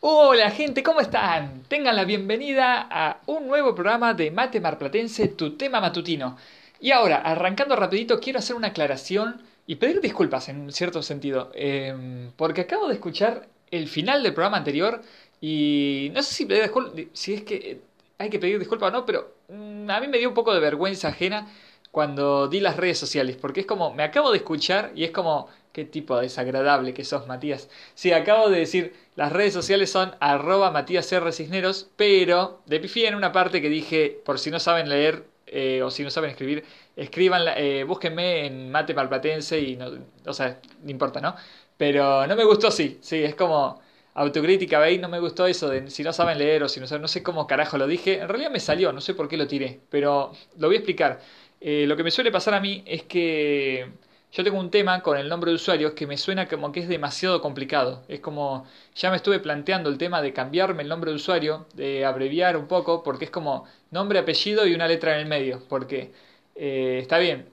Hola gente, ¿cómo están? Tengan la bienvenida a un nuevo programa de Mate Marplatense, tu tema matutino. Y ahora, arrancando rapidito, quiero hacer una aclaración y pedir disculpas en cierto sentido, em, porque acabo de escuchar el final del programa anterior y no sé si, si es que hay que pedir disculpas o no, pero mm, a mí me dio un poco de vergüenza ajena cuando di las redes sociales, porque es como, me acabo de escuchar y es como, qué tipo desagradable que sos, Matías. Sí, acabo de decir, las redes sociales son arroba Matías R. Cisneros, pero de pifié en una parte que dije, por si no saben leer eh, o si no saben escribir, escriban, eh, búsquenme en Mate Malplatense y no, o sea, no importa, ¿no? Pero no me gustó, sí, sí, es como autocrítica, ¿veis? No me gustó eso de si no saben leer o si no saben, no sé cómo carajo lo dije. En realidad me salió, no sé por qué lo tiré, pero lo voy a explicar. Eh, lo que me suele pasar a mí es que yo tengo un tema con el nombre de usuario que me suena como que es demasiado complicado. Es como, ya me estuve planteando el tema de cambiarme el nombre de usuario, de abreviar un poco, porque es como nombre, apellido y una letra en el medio. Porque eh, está bien,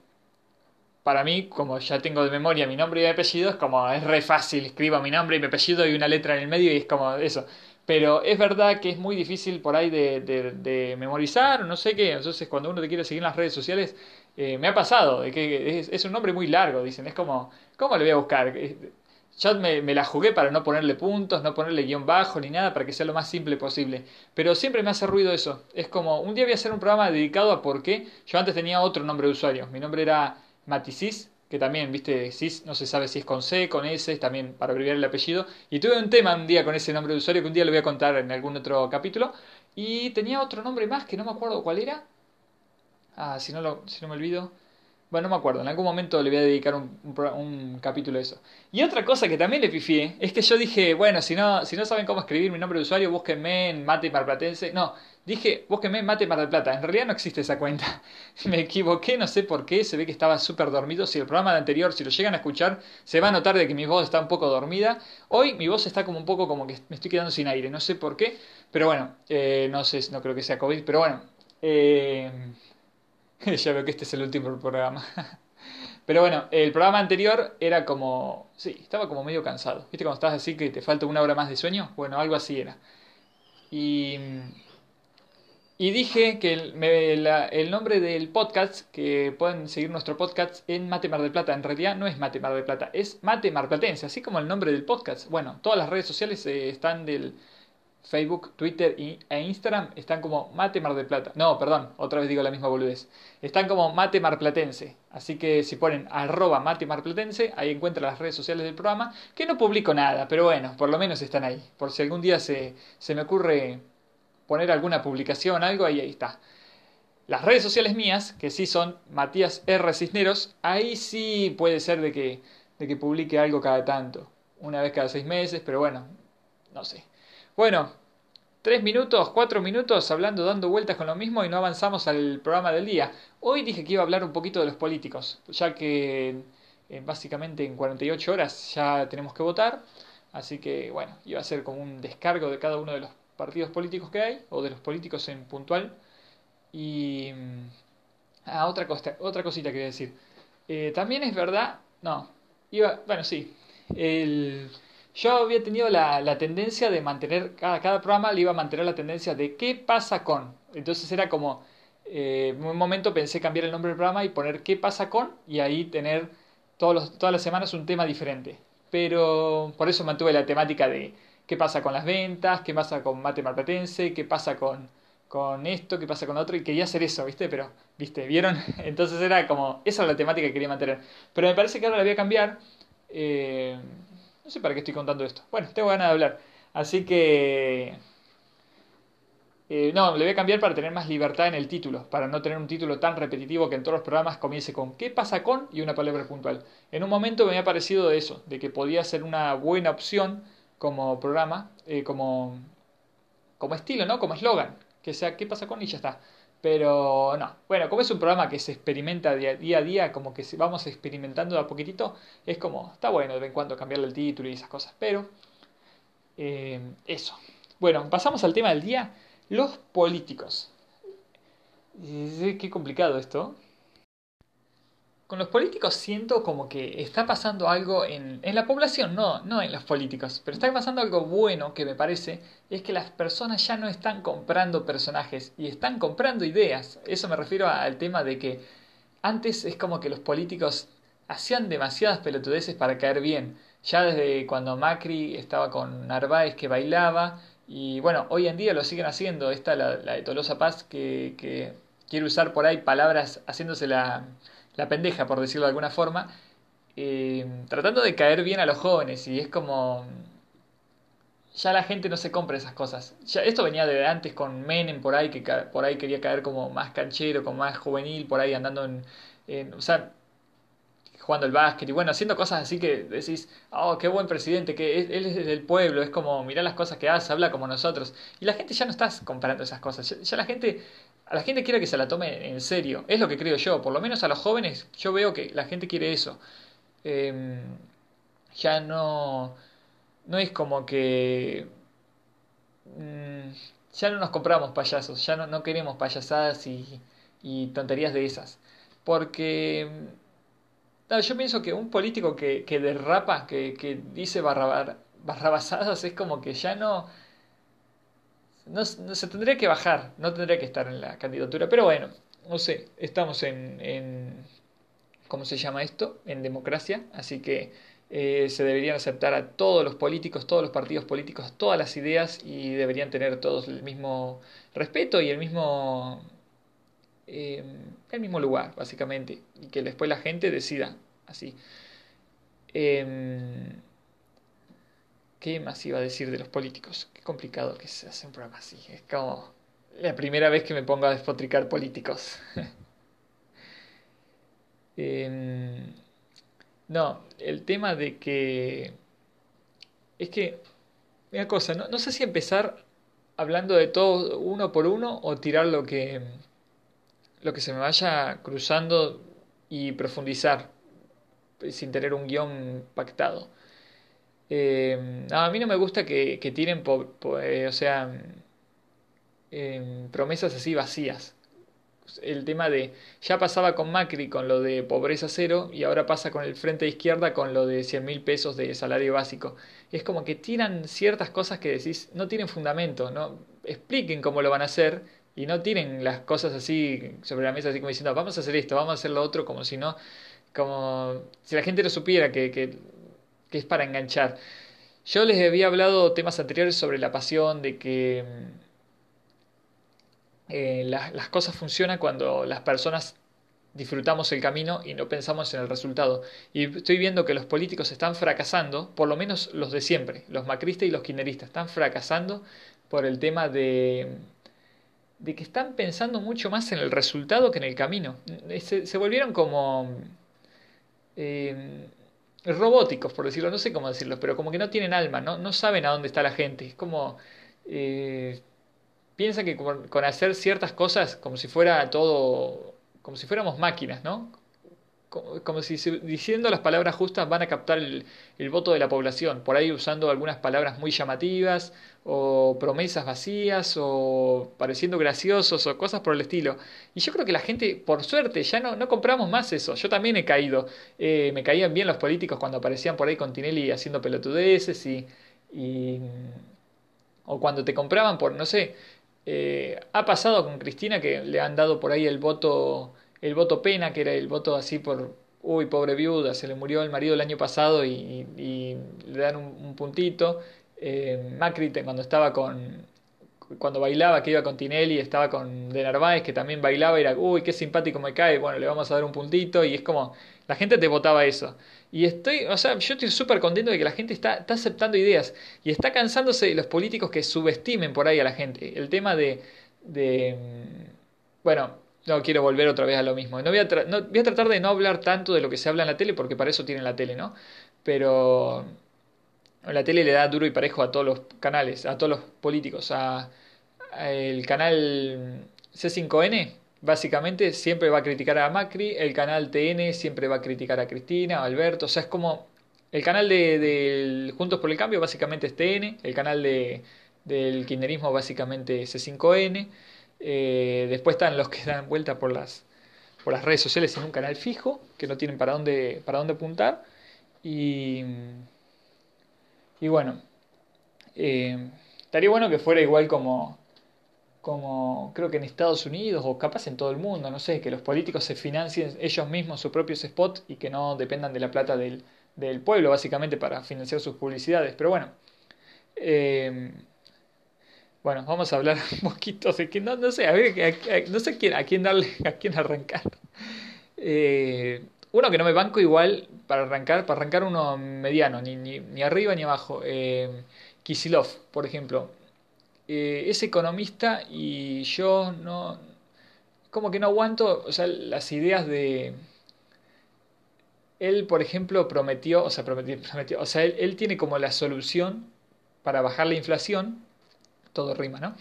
para mí, como ya tengo de memoria mi nombre y mi apellido, es como, es re fácil, escribo mi nombre y mi apellido y una letra en el medio y es como eso. Pero es verdad que es muy difícil por ahí de, de, memorizar, no sé qué. Entonces, cuando uno te quiere seguir en las redes sociales, eh, me ha pasado, que es, un nombre muy largo, dicen. Es como, ¿cómo le voy a buscar? Eh, yo me, me, la jugué para no ponerle puntos, no ponerle guion bajo ni nada, para que sea lo más simple posible. Pero siempre me hace ruido eso. Es como, un día voy a hacer un programa dedicado a por qué. Yo antes tenía otro nombre de usuario. Mi nombre era Maticis que también, viste, CIS no se sabe si es con C, con S, también para abreviar el apellido. Y tuve un tema un día con ese nombre de usuario que un día lo voy a contar en algún otro capítulo. Y tenía otro nombre más que no me acuerdo cuál era. Ah, si no, lo, si no me olvido. Bueno, no me acuerdo, en algún momento le voy a dedicar un, un, capítulo a eso. Y otra cosa que también le pifié es que yo dije, bueno, si no, si no saben cómo escribir mi nombre de usuario, búsquenme en Mate Marplatense. No, dije, búsquenme en Mate Mar del Plata. En realidad no existe esa cuenta. Me equivoqué, no sé por qué, se ve que estaba súper dormido. Si el programa de anterior, si lo llegan a escuchar, se va a notar de que mi voz está un poco dormida. Hoy mi voz está como un poco como que me estoy quedando sin aire, no sé por qué. Pero bueno, eh, no sé, no creo que sea COVID, pero bueno. Eh, ya veo que este es el último programa. Pero bueno, el programa anterior era como... Sí, estaba como medio cansado. ¿Viste cuando estás así que te falta una hora más de sueño? Bueno, algo así era. Y... Y dije que el, el, nombre del podcast, que pueden seguir nuestro podcast en Mate Mar del Plata, en realidad no es Mate Mar del Plata, es Mate Mar Platense, así como el nombre del podcast. Bueno, todas las redes sociales eh, están del, Facebook, Twitter e Instagram están como Mate Mar Plata. No, perdón, otra vez digo la misma boludez. Están como Mate Marplatense. Así que si ponen arroba Mate Marplatense, ahí encuentran las redes sociales del programa, que no publico nada, pero bueno, por lo menos están ahí. Por si algún día se, se me ocurre poner alguna publicación, algo, ahí, ahí está. Las redes sociales mías, que sí son Matías R. Cisneros, ahí sí puede ser de que, de que publique algo cada tanto. Una vez cada seis meses, pero bueno, no sé. Bueno, tres minutos, cuatro minutos hablando, dando vueltas con lo mismo y no avanzamos al programa del día. Hoy dije que iba a hablar un poquito de los políticos, ya que eh, básicamente en 48 horas ya tenemos que votar. Así que bueno, iba a ser como un descargo de cada uno de los partidos políticos que hay, o de los políticos en puntual. Y... Mm, ah, otra, cosa, otra cosita que voy a decir. Eh, también es verdad, no, iba, bueno, sí, el yo había tenido la, la tendencia de mantener, cada, cada programa le iba a mantener la tendencia de qué pasa con. Entonces era como, eh, en un momento pensé cambiar el nombre del programa y poner qué pasa con y ahí tener todos los, todas las semanas un tema diferente. Pero por eso mantuve la temática de qué pasa con las ventas, qué pasa con Mate Marplatense, qué pasa con, con esto, qué pasa con otro, y quería hacer eso, ¿viste? Pero, ¿viste? ¿Vieron? Entonces era como, esa es la temática que quería mantener. Pero me parece que ahora la voy a cambiar. Eh, no sé para qué estoy contando esto. Bueno, tengo ganas de hablar. Así que... Eh, no, le voy a cambiar para tener más libertad en el título, para no tener un título tan repetitivo que en todos los programas comience con ¿qué pasa con? y una palabra puntual. En un momento me había parecido de eso, de que podía ser una buena opción como programa, eh, como, como estilo, ¿no? Como eslogan, que sea ¿qué pasa con? y ya está. Pero no, bueno, como es un programa que se experimenta día, a día, como que vamos experimentando de a poquitito, es como, está bueno de vez en cuando cambiarle el título y esas cosas, pero eh, eso. Bueno, pasamos al tema del día, los políticos. Qué complicado esto. Con los políticos siento como que está pasando algo en, en, la población, no, no en los políticos, pero está pasando algo bueno que me parece, es que las personas ya no están comprando personajes y están comprando ideas. Eso me refiero al tema de que antes es como que los políticos hacían demasiadas pelotudeces para caer bien. Ya desde cuando Macri estaba con Narváez que bailaba, y bueno, hoy en día lo siguen haciendo. Esta, la, la de Tolosa Paz, que, que quiere usar por ahí palabras haciéndose la la pendeja, por decirlo de alguna forma, eh, tratando de caer bien a los jóvenes y es como... Ya la gente no se compra esas cosas. Esto venía de antes con Menem por ahí, que por ahí quería caer como más canchero, como más juvenil, por ahí andando en... o sea, jugando el básquet y bueno, haciendo cosas así que decís, oh, qué buen presidente, que él es del pueblo, es como, mirá las cosas que hace, habla como nosotros. Y la gente ya no está comprando esas cosas, ya la gente a la gente quiere que se la tome en serio. Es lo que creo yo. Por lo menos a los jóvenes yo veo que la gente quiere eso. Em, ya no... No es como que... Mm, ya no nos compramos payasos. Ya no, no queremos payasadas y, y, tonterías de esas. Porque... yo pienso que un político que, que derrapa, que, que dice barra, barrabasadas, es como que ya no no, se tendría que bajar, no tendría que estar en la candidatura, pero bueno, no sé, estamos en, en ¿cómo se llama esto? En democracia, así que eh, se deberían aceptar a todos los políticos, todos los partidos políticos, todas las ideas y deberían tener todos el mismo respeto y el mismo eh, el mismo lugar, básicamente, y que después la gente decida así. Em, ¿Qué más iba a decir de los políticos? Qué complicado que se hace un programa así. Es como la primera vez que me pongo a despotricar políticos. Em, no, el tema de que... Es que... Una cosa, no, no sé si empezar hablando de todo uno por uno o tirar lo que, lo que se me vaya cruzando y profundizar sin tener un guion pactado. Eh, a mí no me gusta que, que tiren, eh, o sea, em, promesas así vacías. El tema de, ya pasaba con Macri con lo de pobreza cero y ahora pasa con el Frente de Izquierda con lo de 100 mil pesos de salario básico. Es como que tiran ciertas cosas que decís, no tienen fundamento, no expliquen cómo lo van a hacer y no tiren las cosas así sobre la mesa, así como diciendo, vamos a hacer esto, vamos a hacer lo otro, como si no, como si la gente no supiera que es para enganchar. Yo les había hablado temas anteriores sobre la pasión, de que eh, las cosas funcionan cuando las personas disfrutamos el camino y no pensamos en el resultado. Y estoy viendo que los políticos están fracasando, por lo menos los de siempre, los macristas y los kirchneristas, están fracasando por el tema de, de que están pensando mucho más en el resultado que en el camino. Se, se volvieron como... Eh, robóticos, por decirlo, no sé cómo decirlo, pero como que no tienen alma, no, no saben a dónde está la gente. Es como... Eh, piensan que con, hacer ciertas cosas como si fuera todo... como si fuéramos máquinas, ¿no? Como, si diciendo las palabras justas van a captar el, voto de la población, por ahí usando algunas palabras muy llamativas o promesas vacías o pareciendo graciosos o cosas por el estilo. Y yo creo que la gente, por suerte, ya no, no compramos más eso. Yo también he caído. Eh, me caían bien los políticos cuando aparecían por ahí con Tinelli haciendo pelotudeces y... y o cuando te compraban por, no sé, eh, ha pasado con Cristina que le han dado por ahí el voto el voto pena, que era el voto así por, uy, pobre viuda, se le murió el marido el año pasado y, le dan un, puntito. Eh, Macri cuando estaba con, cuando bailaba, que iba con Tinelli, estaba con De Narváez, que también bailaba, y era, uy, qué simpático me cae, bueno, le vamos a dar un puntito, y es como, la gente te votaba eso. Y estoy, o sea, yo estoy súper contento de que la gente está, está aceptando ideas y está cansándose de los políticos que subestimen por ahí a la gente. El tema de, de bueno, no quiero volver otra vez a lo mismo. No voy, a voy a tratar de no hablar tanto de lo que se habla en la tele, porque para eso tienen la tele, ¿no? Pero la tele le da duro y parejo a todos los canales, a todos los políticos. A, el canal C5N, básicamente, siempre va a criticar a Macri. El canal TN siempre va a criticar a Cristina, a Alberto. O sea, es como. El canal de, Juntos por el Cambio, básicamente es TN. El canal de, del kirchnerismo, básicamente es C5N. Eh, después están los que dan vuelta por las, por las redes sociales en un canal fijo, que no tienen para dónde, para dónde apuntar. Y, y bueno, eh, estaría bueno que fuera igual como, como creo que en Estados Unidos o capaz en todo el mundo, no sé, que los políticos se financien ellos mismos sus propios spots y que no dependan de la plata del, del pueblo básicamente para financiar sus publicidades. Pero bueno, eh, bueno, vamos a hablar un poquito de que no, no sé, a ver, no sé quién, a quién darle, a quién arrancar. Eh, uno que no me banco igual para arrancar, para arrancar uno mediano, ni, ni, ni arriba ni abajo. Eh, Kisilov, por ejemplo. Eh, es economista y yo no. Como que no aguanto, o sea, las ideas de. Él, por ejemplo, prometió, o sea, prometió, prometió o sea, él tiene como la solución para bajar la inflación todo rima, ¿no?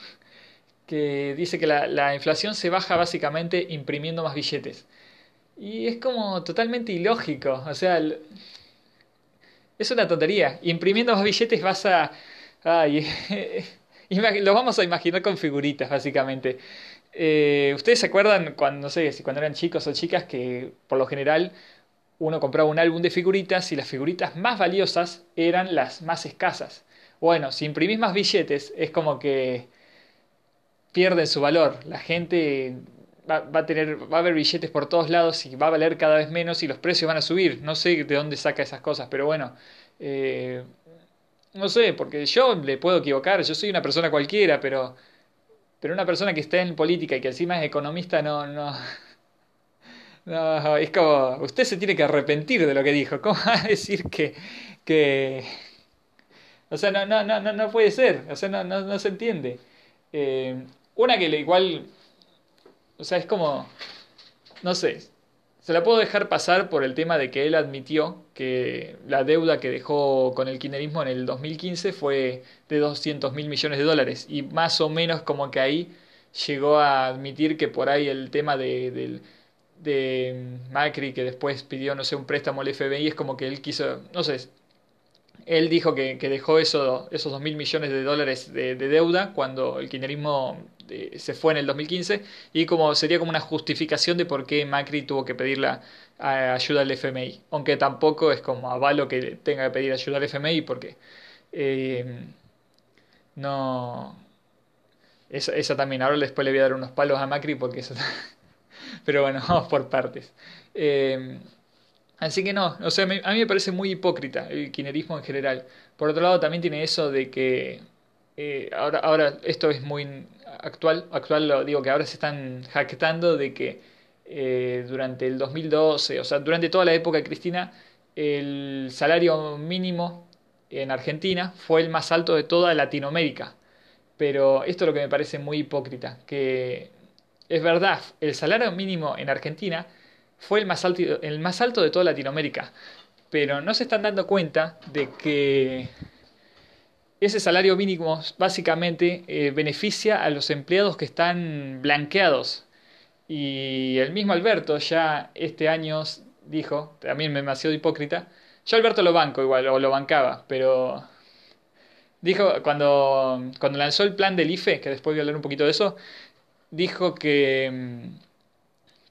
Que dice que la, inflación se baja básicamente imprimiendo más billetes. Y es como totalmente ilógico, o sea, es una tontería. Imprimiendo más billetes vas a... Ay, lo vamos a imaginar con figuritas, básicamente. Eh, ¿Ustedes se acuerdan cuando, no sé, si cuando eran chicos o chicas que por lo general uno compraba un álbum de figuritas y las figuritas más valiosas eran las más escasas? Bueno, si imprimís más billetes, es como que pierden su valor. La gente va, a tener, va a haber billetes por todos lados y va a valer cada vez menos y los precios van a subir. No sé de dónde saca esas cosas, pero bueno. Eh, no sé, porque yo le puedo equivocar, yo soy una persona cualquiera, pero, pero una persona que está en política y que encima es economista no, no, no, es como, usted se tiene que arrepentir de lo que dijo. ¿Cómo va a decir que, que, o sea, no, no, no, no, puede ser. O sea, no, no, no se entiende. Eh, una que igual. O sea, es como. No sé. Se la puedo dejar pasar por el tema de que él admitió que la deuda que dejó con el kirchnerismo en el 2015 fue de 200 mil millones de dólares. Y más o menos como que ahí llegó a admitir que por ahí el tema de, de Macri, que después pidió, no sé, un préstamo al FBI, es como que él quiso, no sé, él dijo que, dejó eso, esos 2 mil millones de dólares de, deuda cuando el kirchnerismo eh, se fue en el 2015 y como sería como una justificación de por qué Macri tuvo que pedir la ayuda al FMI. Aunque tampoco es como avalo que tenga que pedir ayuda al FMI porque eh, no... Esa, también, ahora después le voy a dar unos palos a Macri porque eso... Pero bueno, vamos por partes. Eh, Así que no, o sea, a mí me parece muy hipócrita el kirchnerismo en general. Por otro lado, también tiene eso de que eh, ahora, ahora esto es muy actual, actual lo digo que ahora se están jactando de que eh, durante el 2012, o sea, durante toda la época Cristina, el salario mínimo en Argentina fue el más alto de toda Latinoamérica. Pero esto es lo que me parece muy hipócrita, que es verdad, el salario mínimo en Argentina fue el más alto, el más alto de toda Latinoamérica. Pero no se están dando cuenta de que ese salario mínimo básicamente eh, beneficia a los empleados que están blanqueados. Y el mismo Alberto ya este año dijo, también demasiado hipócrita, yo Alberto lo banco igual, o lo bancaba, pero dijo cuando, cuando lanzó el plan del IFE, que después voy a hablar un poquito de eso, dijo que mm,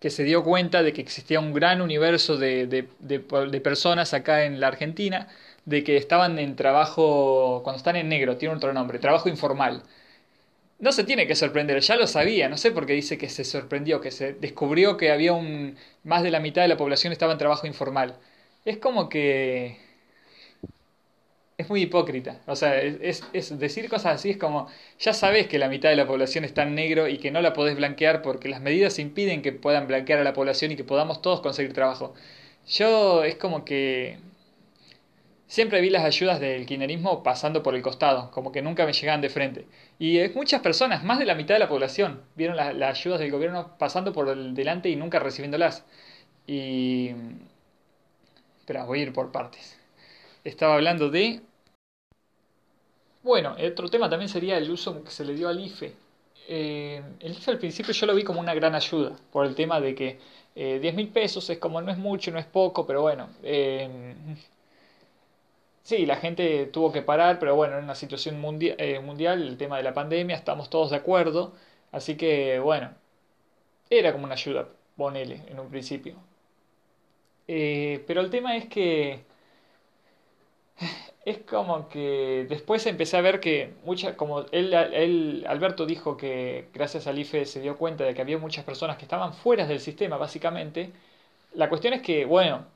que se dio cuenta de que existía un gran universo de, de, personas acá en la Argentina, de que estaban en trabajo, cuando están en negro, tiene otro nombre, trabajo informal. No se tiene que sorprender, ya lo sabía, no sé por qué dice que se sorprendió, que se descubrió que había un más de la mitad de la población estaba en trabajo informal. Es como que es muy hipócrita. O sea, es, es, decir cosas así es como, ya sabes que la mitad de la población está en negro y que no la podés blanquear porque las medidas impiden que puedan blanquear a la población y que podamos todos conseguir trabajo. Yo es como que siempre vi las ayudas del kirchnerismo pasando por el costado, como que nunca me llegaban de frente. Y muchas personas, más de la mitad de la población, vieron las ayudas del gobierno pasando por el delante y nunca recibiéndolas. Y... Espera, voy a ir por partes estaba hablando de... Bueno, otro tema también sería el uso que se le dio al IFE. Eh, el IFE al principio yo lo vi como una gran ayuda, por el tema de que eh, 10 mil pesos es como no es mucho, no es poco, pero bueno. Eh, sí, la gente tuvo que parar, pero bueno, en una situación eh, mundial, el tema de la pandemia, estamos todos de acuerdo. Así que bueno, era como una ayuda. ponele en un principio. Pero el tema es que es como que después empecé a ver que muchas, como él, él, Alberto dijo que gracias al IFE se dio cuenta de que había muchas personas que estaban fuera del sistema, básicamente. La cuestión es que, bueno,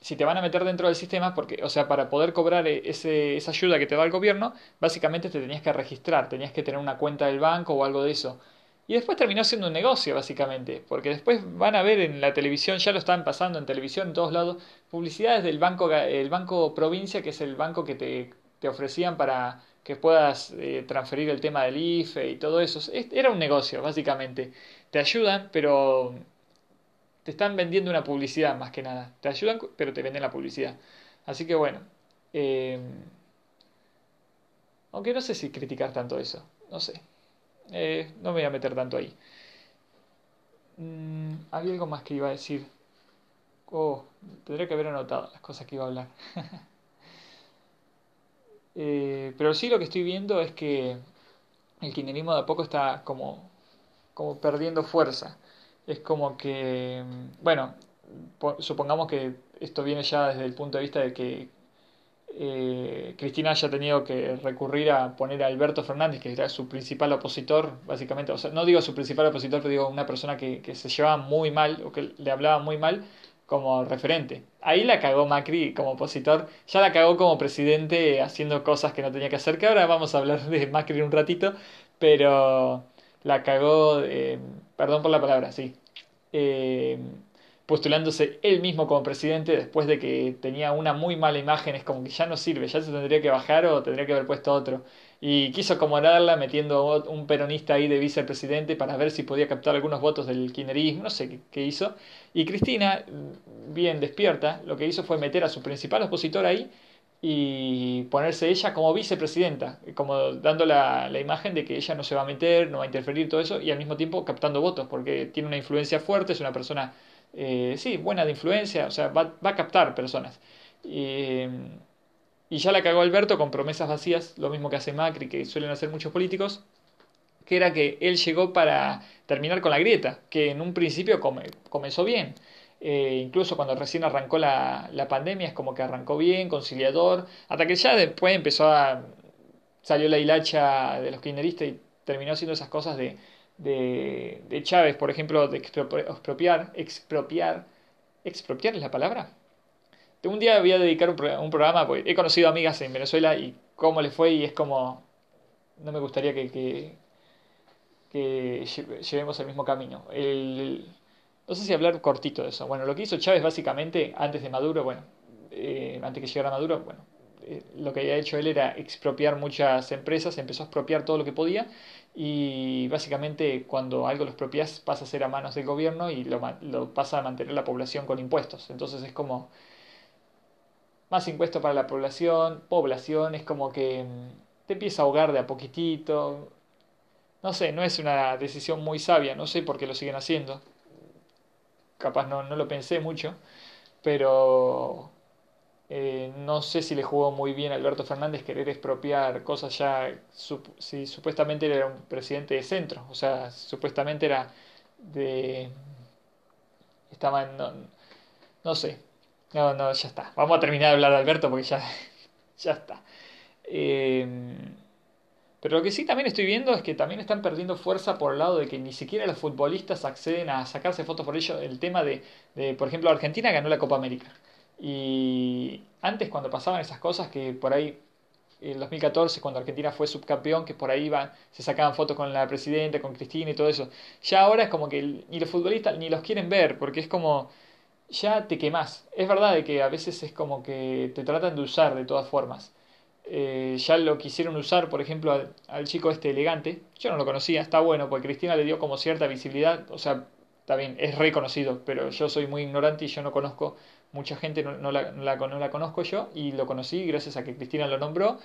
si te van a meter dentro del sistema, porque, o sea, para poder cobrar ese, esa ayuda que te da el gobierno, básicamente te tenías que registrar, tenías que tener una cuenta del banco o algo de eso. Y después terminó siendo un negocio, básicamente, porque después van a ver en la televisión, ya lo están pasando en televisión en todos lados, publicidades del banco, el banco provincia, que es el banco que te, te ofrecían para que puedas eh, transferir el tema del IFE y todo eso. Era un negocio, básicamente. Te ayudan, pero te están vendiendo una publicidad más que nada. Te ayudan, pero te venden la publicidad. Así que bueno. Eh, aunque no sé si criticar tanto eso. No sé. Eh, no me voy a meter tanto ahí. Mm, había algo más que iba a decir. Oh, tendría que haber anotado las cosas que iba a hablar. Eh, pero sí lo que estoy viendo es que el kirchnerismo de a poco está como, como perdiendo fuerza. Es como que, bueno, supongamos que esto viene ya desde el punto de vista de que eh, Cristina haya tenido que recurrir a poner a Alberto Fernández, que era su principal opositor, básicamente, o sea, no digo su principal opositor, pero digo una persona que, que se llevaba muy mal o que le hablaba muy mal como referente. Ahí la cagó Macri como opositor, ya la cagó como presidente haciendo cosas que no tenía que hacer, que ahora vamos a hablar de Macri un ratito, pero la cagó, eh, perdón por la palabra, sí. Eh, postulándose él mismo como presidente después de que tenía una muy mala imagen, es como que ya no sirve, ya se tendría que bajar o tendría que haber puesto otro. Y quiso acomodarla metiendo un peronista ahí de vicepresidente para ver si podía captar algunos votos del kirchnerismo, no sé qué, hizo. Y Cristina, bien despierta, lo que hizo fue meter a su principal opositor ahí y ponerse ella como vicepresidenta, como dando la, la, imagen de que ella no se va a meter, no va a interferir, todo eso, y al mismo tiempo captando votos, porque tiene una influencia fuerte, es una persona eh, sí, buena de influencia, o sea, va, va a captar personas. y ya la cagó Alberto con promesas vacías, lo mismo que hace Macri, que suelen hacer muchos políticos, que era que él llegó para terminar con la grieta, que en un principio comenzó bien. Eh, incluso cuando recién arrancó la, la, pandemia es como que arrancó bien, conciliador, hasta que ya después empezó a... salió la hilacha de los kirchneristas y terminó haciendo esas cosas de, de, de Chávez, por ejemplo, de expropiar, expropiar, expropiar es la palabra. Un día voy a dedicar un, programa, porque he conocido amigas en Venezuela y cómo les fue y es como, no me gustaría que, que, que llevemos el mismo camino. El, no sé si hablar cortito de eso. Bueno, lo que hizo Chávez básicamente antes de Maduro, bueno, eh, antes que llegara Maduro, bueno, lo que había hecho él era expropiar muchas empresas, empezó a expropiar todo lo que podía y básicamente cuando algo lo expropias pasa a ser a manos del gobierno y lo, lo pasa a mantener la población con impuestos. Entonces es como más impuestos para la población, población, es como que mm, te empieza a ahogar de a poquitito. No sé, no es una decisión muy sabia, no sé por qué lo siguen haciendo. Capaz no, no lo pensé mucho, pero eh, no sé si le jugó muy bien a Alberto Fernández querer expropiar cosas ya, si supuestamente era un presidente de centro, o sea, supuestamente era de... Estaba. No, no sé, no, no, ya está. Vamos a terminar de hablar de Alberto porque ya, ya está. Em, pero lo que sí también estoy viendo es que también están perdiendo fuerza por el lado de que ni siquiera los futbolistas acceden a sacarse fotos por ello. El tema de, de por ejemplo, Argentina ganó la Copa América. Y antes cuando pasaban esas cosas que por ahí en 2014 cuando Argentina fue subcampeón que por ahí iban, se sacaban fotos con la presidenta, con Cristina y todo eso. Ya ahora es como que ni los futbolistas ni los quieren ver porque es como ya te quemas. Es verdad de que a veces es como que te tratan de usar de todas formas. Eh, ya lo quisieron usar, por ejemplo, al, chico este elegante. Yo no lo conocía, está bueno, porque Cristina le dio como cierta visibilidad. O sea, bien, es reconocido, pero yo soy muy ignorante y yo no conozco, mucha gente no, no, la, no, la, conozco yo y lo conocí gracias a que Cristina lo nombró.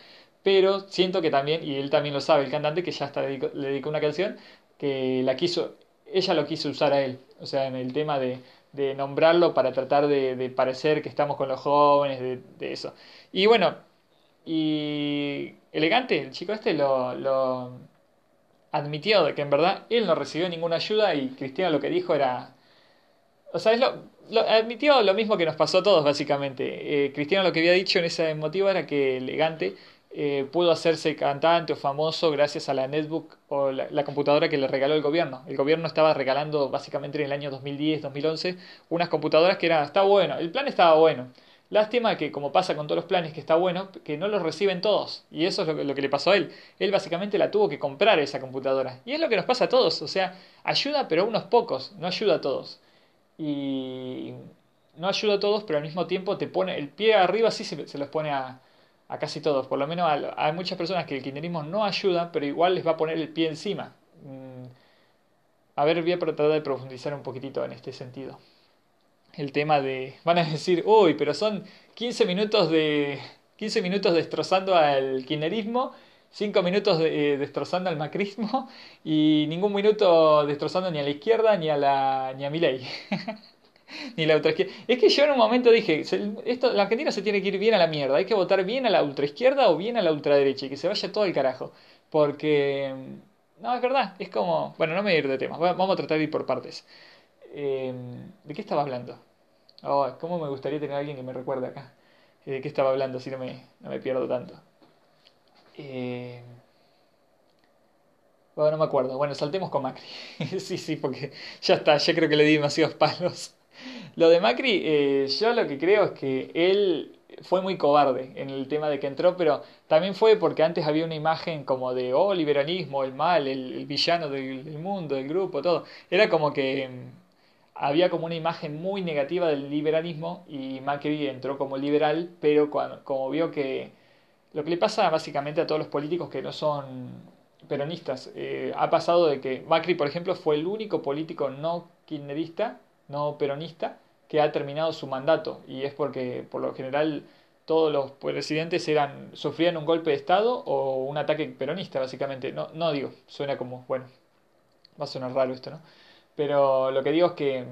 Pero siento que también, y él también lo sabe, el cantante, que ya hasta le dedicó una canción, que la quiso, ella lo quiso usar a él. O sea, en el tema de de nombrarlo para tratar de, parecer que estamos con los jóvenes, de, eso. Y bueno, y elegante, el chico este lo, lo, admitió de que en verdad él no recibió ninguna ayuda y Cristina lo que dijo era, O sea, es lo, admitió lo mismo que nos pasó a todos, básicamente. Eh, Cristiano lo que había dicho en ese motivo era que Elegante eh, pudo hacerse cantante o famoso gracias a la netbook o la, computadora que le regaló el gobierno. El gobierno estaba regalando básicamente en el año 2010-2011 unas computadoras que eran, está bueno, el plan estaba bueno. Lástima que, como pasa con todos los planes, que está bueno, que no los reciben todos. Y eso es lo lo que, le pasó a él. Él básicamente la tuvo que comprar esa computadora. Y es lo que nos pasa a todos. O sea, ayuda pero a unos pocos, no ayuda a todos y no ayuda a todos, pero al mismo tiempo te pone el pie arriba, sí se, los pone a, a, casi todos. Por lo menos hay muchas personas que el kirchnerismo no ayuda, pero igual les va a poner el pie encima. Mm, a ver, voy a tratar de profundizar un poquitito en este sentido. El tema de... Van a decir, uy, pero son 15 minutos de... 15 minutos destrozando al kirchnerismo 5 minutos eh, destrozando al macrismo y ningún minuto destrozando ni a la izquierda ni a la ni a Milei. ni la ultraizquierda. Es que yo en un momento dije, esto, la Argentina se tiene que ir bien a la mierda, hay que votar bien a la ultraizquierda o bien a la ultraderecha y que se vaya todo el carajo. Porque, no, es verdad, es como, bueno, no me voy a ir de tema, vamos a tratar de ir por partes. Em, ¿De qué estaba hablando? Oh, ¿Cómo me gustaría tener a alguien que me recuerde acá? ¿De qué estaba hablando si no me, no me pierdo tanto? Eh... Bueno, no me acuerdo. Bueno, saltemos con Macri. sí, sí, porque ya está, ya creo que le di demasiados palos. Lo de Macri, eh, yo lo que creo es que él fue muy cobarde en el tema de que entró, pero también fue porque antes había una imagen como de, oh, liberalismo, el mal, el, villano del, mundo, del grupo, todo. Era como que mm, había como una imagen muy negativa del liberalismo y Macri entró como liberal, pero cuando, como vio que lo que le pasa básicamente a todos los políticos que no son peronistas, eh, ha pasado de que Macri, por ejemplo, fue el único político no kirchnerista, no peronista, que ha terminado su mandato. Y es porque, por lo general, todos los presidentes eran, sufrían un golpe de Estado o un ataque peronista, básicamente. No, no digo, suena como, bueno, va a sonar raro esto, ¿no? Pero lo que digo es que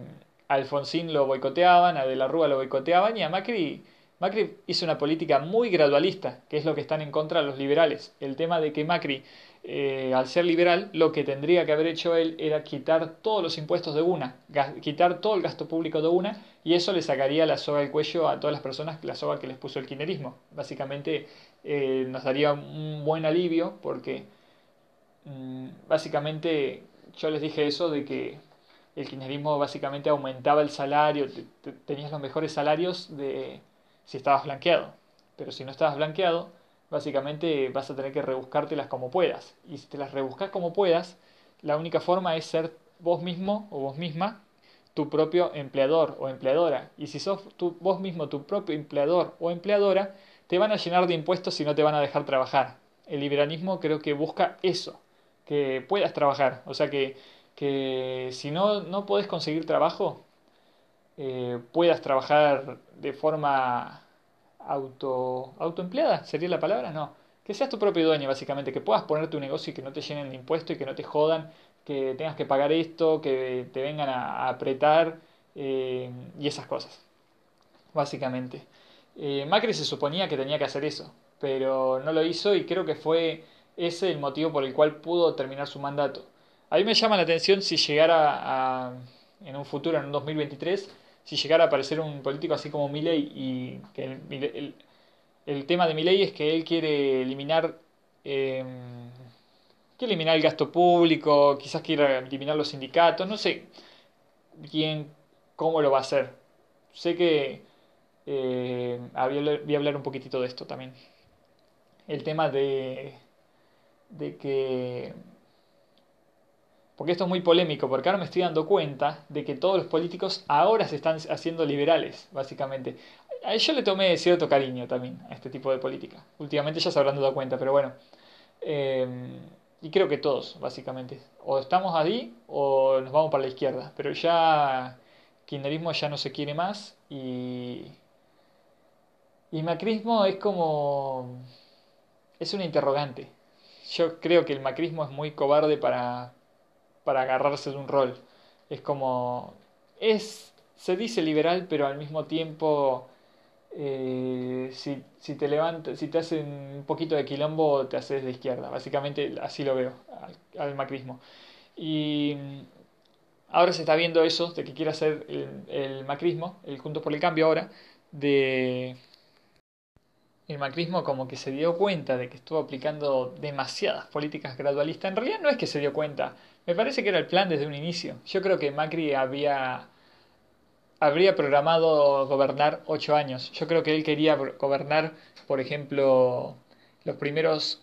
a Alfonsín lo boicoteaban, a De la Rúa lo boicoteaban y a Macri Macri hizo una política muy gradualista, que es lo que están en contra los liberales. El tema de que Macri, eh, al ser liberal, lo que tendría que haber hecho él era quitar todos los impuestos de una, quitar todo el gasto público de una, y eso le sacaría la soga al cuello a todas las personas, la soga que les puso el kirchnerismo. Básicamente eh, nos daría un buen alivio porque mm, básicamente yo les dije eso de que el kirchnerismo básicamente aumentaba el salario, tenías los mejores salarios de si estabas blanqueado. Pero si no estabas blanqueado, básicamente vas a tener que rebuscártelas como puedas. Y si te las rebuscas como puedas, la única forma es ser vos mismo o vos misma tu propio empleador o empleadora. Y si sos tú, vos mismo tu propio empleador o empleadora, te van a llenar de impuestos y no te van a dejar trabajar. El liberalismo creo que busca eso, que puedas trabajar. O sea que, que si no, no podés conseguir trabajo, eh, puedas trabajar de forma auto autoempleada, sería la palabra, no, que seas tu propio dueño básicamente, que puedas poner tu negocio y que no te llenen de impuestos y que no te jodan, que tengas que pagar esto, que te vengan a, apretar eh, y esas cosas, básicamente. Eh, Macri se suponía que tenía que hacer eso, pero no lo hizo y creo que fue ese el motivo por el cual pudo terminar su mandato. A mí me llama la atención si llegara a, en un futuro, en un 2023, si llegara a aparecer un político así como Milley y que el, el, tema de Milley es que él quiere eliminar eh, quiere eliminar el gasto público, quizás quiera eliminar los sindicatos, no sé bien cómo lo va a hacer. Sé que eh, voy a hablar un poquitito de esto también. El tema de, de que porque esto es muy polémico, porque ahora me estoy dando cuenta de que todos los políticos ahora se están haciendo liberales, básicamente. Yo le tomé cierto cariño también a este tipo de política. Últimamente ya se habrán dado cuenta, pero bueno. Em, y creo que todos, básicamente. O estamos ahí o nos vamos para la izquierda. Pero ya kirchnerismo ya no se quiere más y... Y macrismo es como... Es una interrogante. Yo creo que el macrismo es muy cobarde para, para agarrarse de un rol. Es como... Es, se dice liberal, pero al mismo tiempo... Eh, si, si, te levantas, si te hacen un poquito de quilombo, te haces de izquierda. Básicamente así lo veo al, macrismo. Y ahora se está viendo eso, de que quiere hacer el, el macrismo, el Juntos por el Cambio ahora, de el macrismo como que se dio cuenta de que estuvo aplicando demasiadas políticas gradualistas. En realidad no es que se dio cuenta, me parece que era el plan desde un inicio. Yo creo que Macri había habría programado gobernar ocho años. Yo creo que él quería gobernar, por ejemplo, los primeros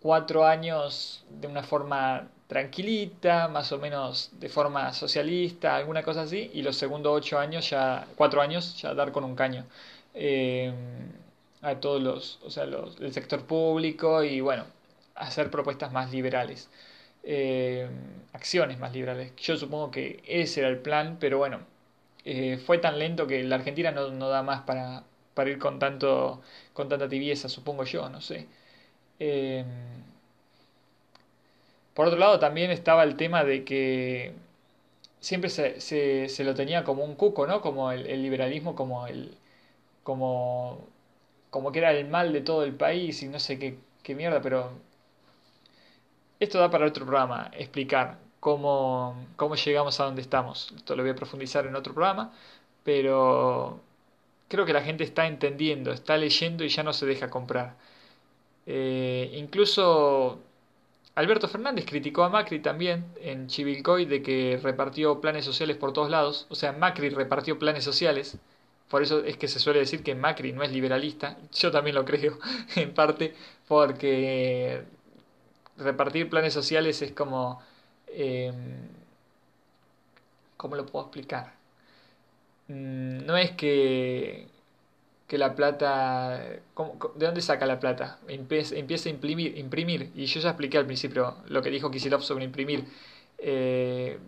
cuatro años de una forma tranquilita, más o menos de forma socialista, alguna cosa así, y los segundos ocho años ya, cuatro años, ya dar con un caño. Eh, a todos los, o sea, los, el sector público y bueno, hacer propuestas más liberales, eh, acciones más liberales. Yo supongo que ese era el plan, pero bueno, eh, fue tan lento que la Argentina no, no da más para, para, ir con, tanto, con tanta tibieza, supongo yo, no sé. Eh, por otro lado, también estaba el tema de que siempre se, se, se lo tenía como un cuco, ¿no? Como el, el liberalismo, como el como como que era el mal de todo el país y no sé qué, qué mierda, pero esto da para otro programa, explicar cómo, cómo llegamos a donde estamos. Esto lo voy a profundizar en otro programa, pero creo que la gente está entendiendo, está leyendo y ya no se deja comprar. Eh, incluso Alberto Fernández criticó a Macri también en Chivilcoy de que repartió planes sociales por todos lados. O sea, Macri repartió planes sociales por eso es que se suele decir que Macri no es liberalista. Yo también lo creo, en parte, porque repartir planes sociales es como... Eh, ¿Cómo lo puedo explicar? Mm, no es que, que la plata... ¿De dónde saca la plata? Empieza, a imprimir, imprimir. Y yo ya expliqué al principio lo que dijo Kisilov sobre imprimir. Eh,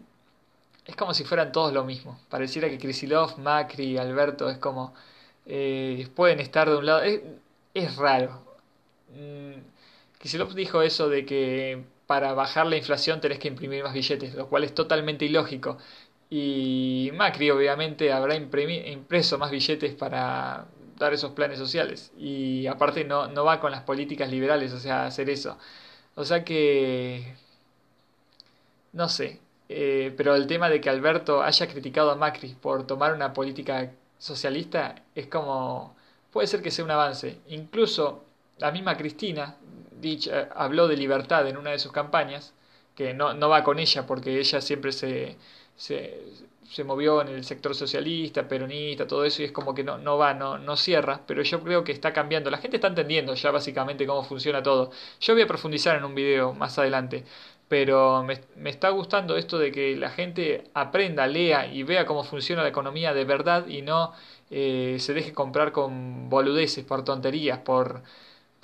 es como si fueran todos lo mismo. Pareciera que Krisilov, Macri, Alberto es como... Eh, pueden estar de un lado... Es, raro. Mm, Krisilov dijo eso de que para bajar la inflación tenés que imprimir más billetes, lo cual es totalmente ilógico. Y Macri obviamente habrá impreso más billetes para dar esos planes sociales. Y aparte no, no va con las políticas liberales, o sea, hacer eso. O sea que... No sé, eh, pero el tema de que Alberto haya criticado a Macri por tomar una política socialista es como... puede ser que sea un avance. Incluso la misma Cristina eh, habló de libertad en una de sus campañas, que no, no va con ella porque ella siempre se, se, se, movió en el sector socialista, peronista, todo eso, y es como que no, no va, no, no cierra, pero yo creo que está cambiando. La gente está entendiendo ya básicamente cómo funciona todo. Yo voy a profundizar en un video más adelante, pero me, me, está gustando esto de que la gente aprenda, lea y vea cómo funciona la economía de verdad y no eh, se deje comprar con boludeces, por tonterías, por,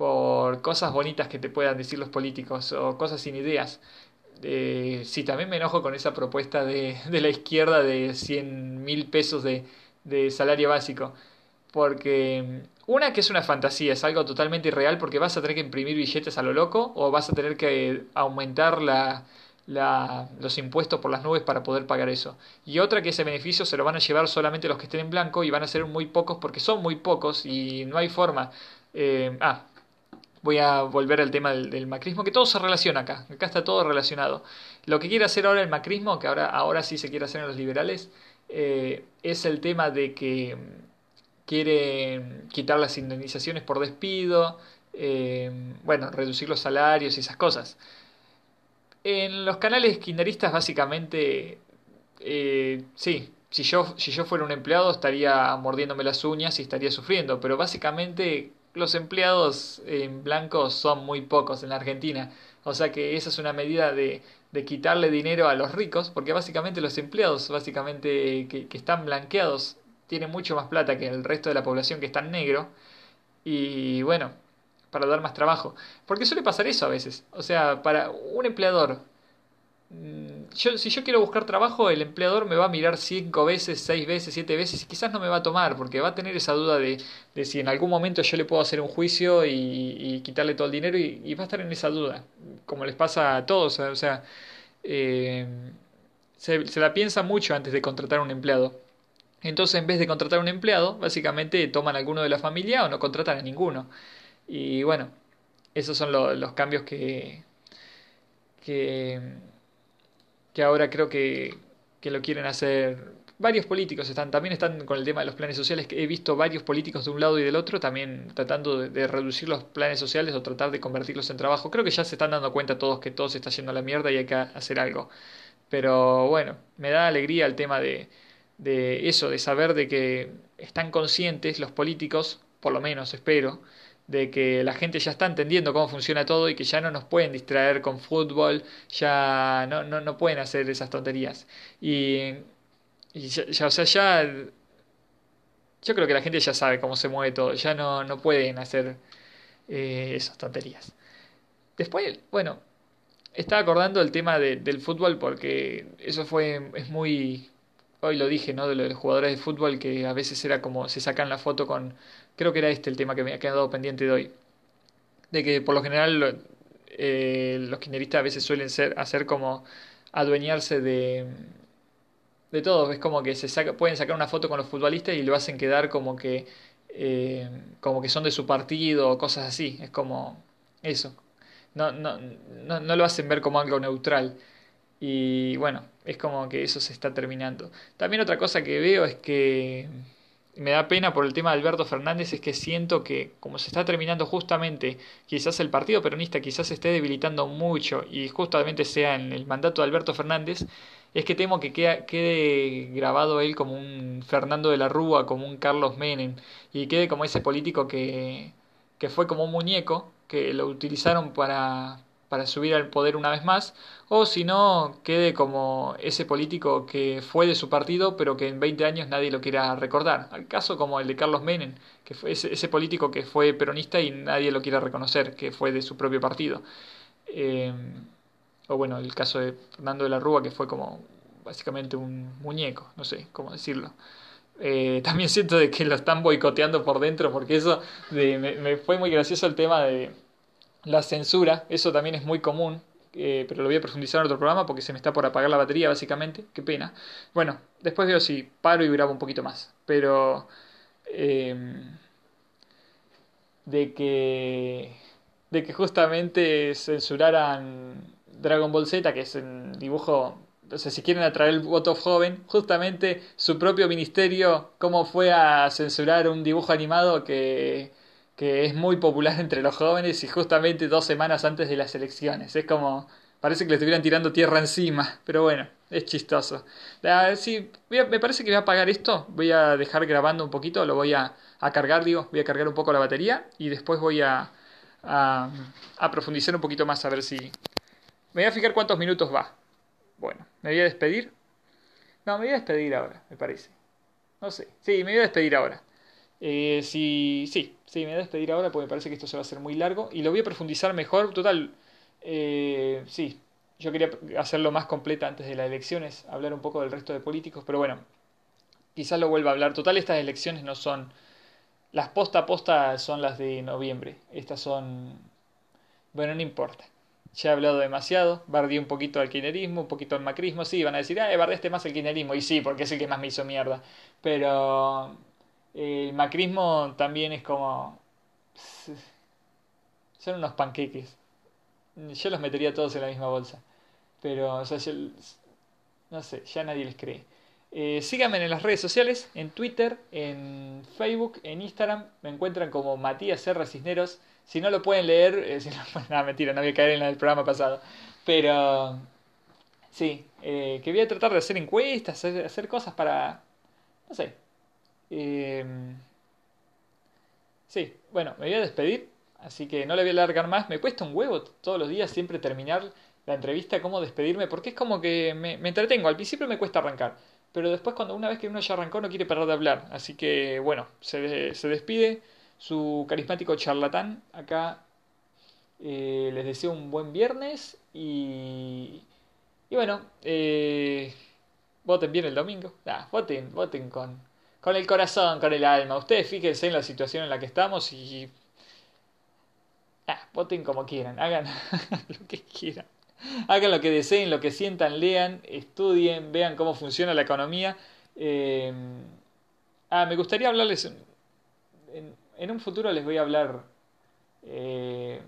por cosas bonitas que te puedan decir los políticos o cosas sin ideas. Eh, sí, también me enojo con esa propuesta de, de la izquierda de 100 mil pesos de, salario básico. Porque una que es una fantasía, es algo totalmente irreal porque vas a tener que imprimir billetes a lo loco o vas a tener que aumentar la, la, los impuestos por las nubes para poder pagar eso. Y otra que ese beneficio se lo van a llevar solamente los que estén en blanco y van a ser muy pocos porque son muy pocos y no hay forma. Eh, ah, voy a volver al tema del, macrismo, que todo se relaciona acá, acá está todo relacionado. Lo que quiere hacer ahora el macrismo, que ahora, ahora sí se quiere hacer en los liberales, eh, es el tema de que quiere quitar las indemnizaciones por despido, eh, bueno, reducir los salarios y esas cosas. En los canales kinderistas básicamente, eh, sí, si yo, si yo fuera un empleado estaría mordiéndome las uñas y estaría sufriendo, pero básicamente los empleados en blanco son muy pocos en la Argentina. O sea que esa es una medida de, de quitarle dinero a los ricos, porque básicamente los empleados, básicamente que, que están blanqueados, tiene mucho más plata que el resto de la población que está en negro. Y bueno, para dar más trabajo. Porque suele pasar eso a veces. O sea, para un empleador, yo, si yo quiero buscar trabajo, el empleador me va a mirar cinco veces, seis veces, siete veces y quizás no me va a tomar porque va a tener esa duda de, de si en algún momento yo le puedo hacer un juicio y, quitarle todo el dinero y, va a estar en esa duda, como les pasa a todos. O sea, eh, se, la piensa mucho antes de contratar a un empleado. Entonces, en vez de contratar a un empleado, básicamente toman alguno de la familia o no contratan a ninguno. Y bueno, esos son los cambios que, que, que ahora creo que, que lo quieren hacer. Varios políticos están, también están con el tema de los planes sociales, que he visto varios políticos de un lado y del otro también tratando de, reducir los planes sociales o tratar de convertirlos en trabajo. Creo que ya se están dando cuenta todos que todo se está yendo a la mierda y hay que hacer algo. Pero bueno, me da alegría el tema de, de eso, de saber de que están conscientes los políticos, por lo menos espero, de que la gente ya está entendiendo cómo funciona todo y que ya no nos pueden distraer con fútbol, ya no, no, no pueden hacer esas tonterías. Y, ya, o sea, ya... Yo creo que la gente ya sabe cómo se mueve todo, ya no, no pueden hacer eh, esas tonterías. Después, bueno, estaba acordando el tema del fútbol porque eso fue, es muy, hoy lo dije, ¿no? De los jugadores de fútbol que a veces era como se sacan la foto con, creo que era este el tema que me ha quedado pendiente de hoy, de que por lo general eh, los kirchneristas a veces suelen ser, hacer como adueñarse de, de todo, es como que se pueden sacar una foto con los futbolistas y lo hacen quedar como que, eh, como que son de su partido o cosas así, es como eso. No, no, no, no lo hacen ver como algo neutral. Y bueno, es como que eso se está terminando. También otra cosa que veo es que me da pena por el tema de Alberto Fernández es que siento que como se está terminando justamente, quizás el Partido Peronista quizás se esté debilitando mucho y justamente sea en el mandato de Alberto Fernández, es que temo que quede grabado él como un Fernando de la Rúa, como un Carlos Menem, y quede como ese político que, que fue como un muñeco, que lo utilizaron para, para subir al poder una vez más, o si no, quede como ese político que fue de su partido, pero que en 20 años nadie lo quiera recordar. Al caso como el de Carlos Menem, que fue ese, político que fue peronista y nadie lo quiera reconocer, que fue de su propio partido. Eh, o bueno, el caso de Fernando de la Rúa, que fue como básicamente un muñeco, no sé cómo decirlo. Eh, también siento de que lo están boicoteando por dentro, porque eso me fue muy gracioso el tema de la censura, eso también es muy común, eh, pero lo voy a profundizar en otro programa porque se me está por apagar la batería básicamente, qué pena. Bueno, después veo si paro y grabo un poquito más, pero em, de que de que justamente censuraran Dragon Ball Z, que es un dibujo, o sea, si quieren atraer el voto joven, justamente su propio ministerio, cómo fue a censurar un dibujo animado que que es muy popular entre los jóvenes y justamente dos semanas antes de las elecciones. Es como, parece que le estuvieran tirando tierra encima, pero bueno, es chistoso. sí, me parece que voy a apagar esto, voy a dejar grabando un poquito, lo voy a, cargar, digo, voy a cargar un poco la batería y después voy a, a, a profundizar un poquito más a ver si... Me voy a fijar cuántos minutos va. Bueno, me voy a despedir. No, me voy a despedir ahora, me parece. No sé. Sí, me voy a despedir ahora. Eh, sí, sí, sí, me voy a despedir ahora porque me parece que esto se va a hacer muy largo y lo voy a profundizar mejor. Total, eh, sí, yo quería hacerlo más completa antes de las elecciones, hablar un poco del resto de políticos, pero bueno, quizás lo vuelva a hablar. Total, estas elecciones no son. Las posta a posta son las de noviembre. Estas son. Bueno, no importa. Ya he hablado demasiado, bardí un poquito al kirchnerismo, un poquito al macrismo. Sí, van a decir, ah, bardeaste más el kirchnerismo. Y sí, porque es el que más me hizo mierda. Pero el macrismo también es como... Son unos panqueques. Yo los metería todos en la misma bolsa. Pero, o sea, no sé, ya nadie les cree. Eh, síganme en las redes sociales, en Twitter, en Facebook, en Instagram. Me encuentran como Matías Serra Cisneros. Si no lo pueden leer, eh, si no, mentira, no voy a caer en el programa pasado. Pero, sí, eh, que voy a tratar de hacer encuestas, hacer cosas para, no sé, eh, sí, bueno, me voy a despedir, así que no le voy a alargar más. Me cuesta un huevo todos los días siempre terminar la entrevista, cómo despedirme, porque es como que me, entretengo. Al principio me cuesta arrancar, pero después cuando una vez que uno ya arrancó no quiere parar de hablar. Así que bueno, se, despide su carismático charlatán. Acá eh, les deseo un buen viernes y, y bueno, eh, voten bien el domingo. voten, voten con, con el corazón, con el alma. Ustedes fíjense en la situación en la que estamos y... Ah, voten como quieran, hagan lo que quieran. Hagan lo que deseen, lo que sientan, lean, estudien, vean cómo funciona la economía. Eh, ah, me gustaría hablarles... En, un futuro les voy a hablar... Eh,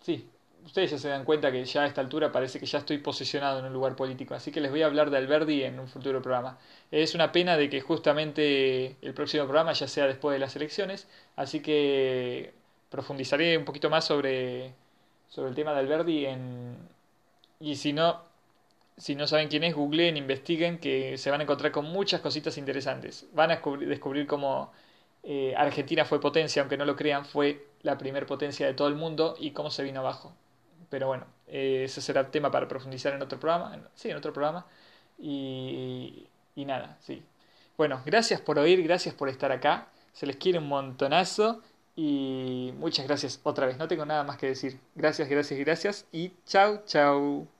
sí, ustedes ya se dan cuenta que ya a esta altura parece que ya estoy posicionado en un lugar político, así que les voy a hablar de Alberdi en un futuro programa. Es una pena de que justamente el próximo programa ya sea después de las elecciones, así que profundizaré un poquito más sobre, sobre el tema de Alberdi en, y si no, si no saben quién es, googleen, investiguen, que se van a encontrar con muchas cositas interesantes. Van a descubrir cómo eh, Argentina fue potencia, aunque no lo crean, fue la primer potencia de todo el mundo y cómo se vino abajo. Pero bueno, eh, ese será tema para profundizar en otro programa. sí, en otro programa. Y, y nada, sí. Bueno, gracias por oír, gracias por estar acá. Se les quiere un montonazo. Y muchas gracias otra vez. No tengo nada más que decir. Gracias, gracias, gracias. Y chau, chau.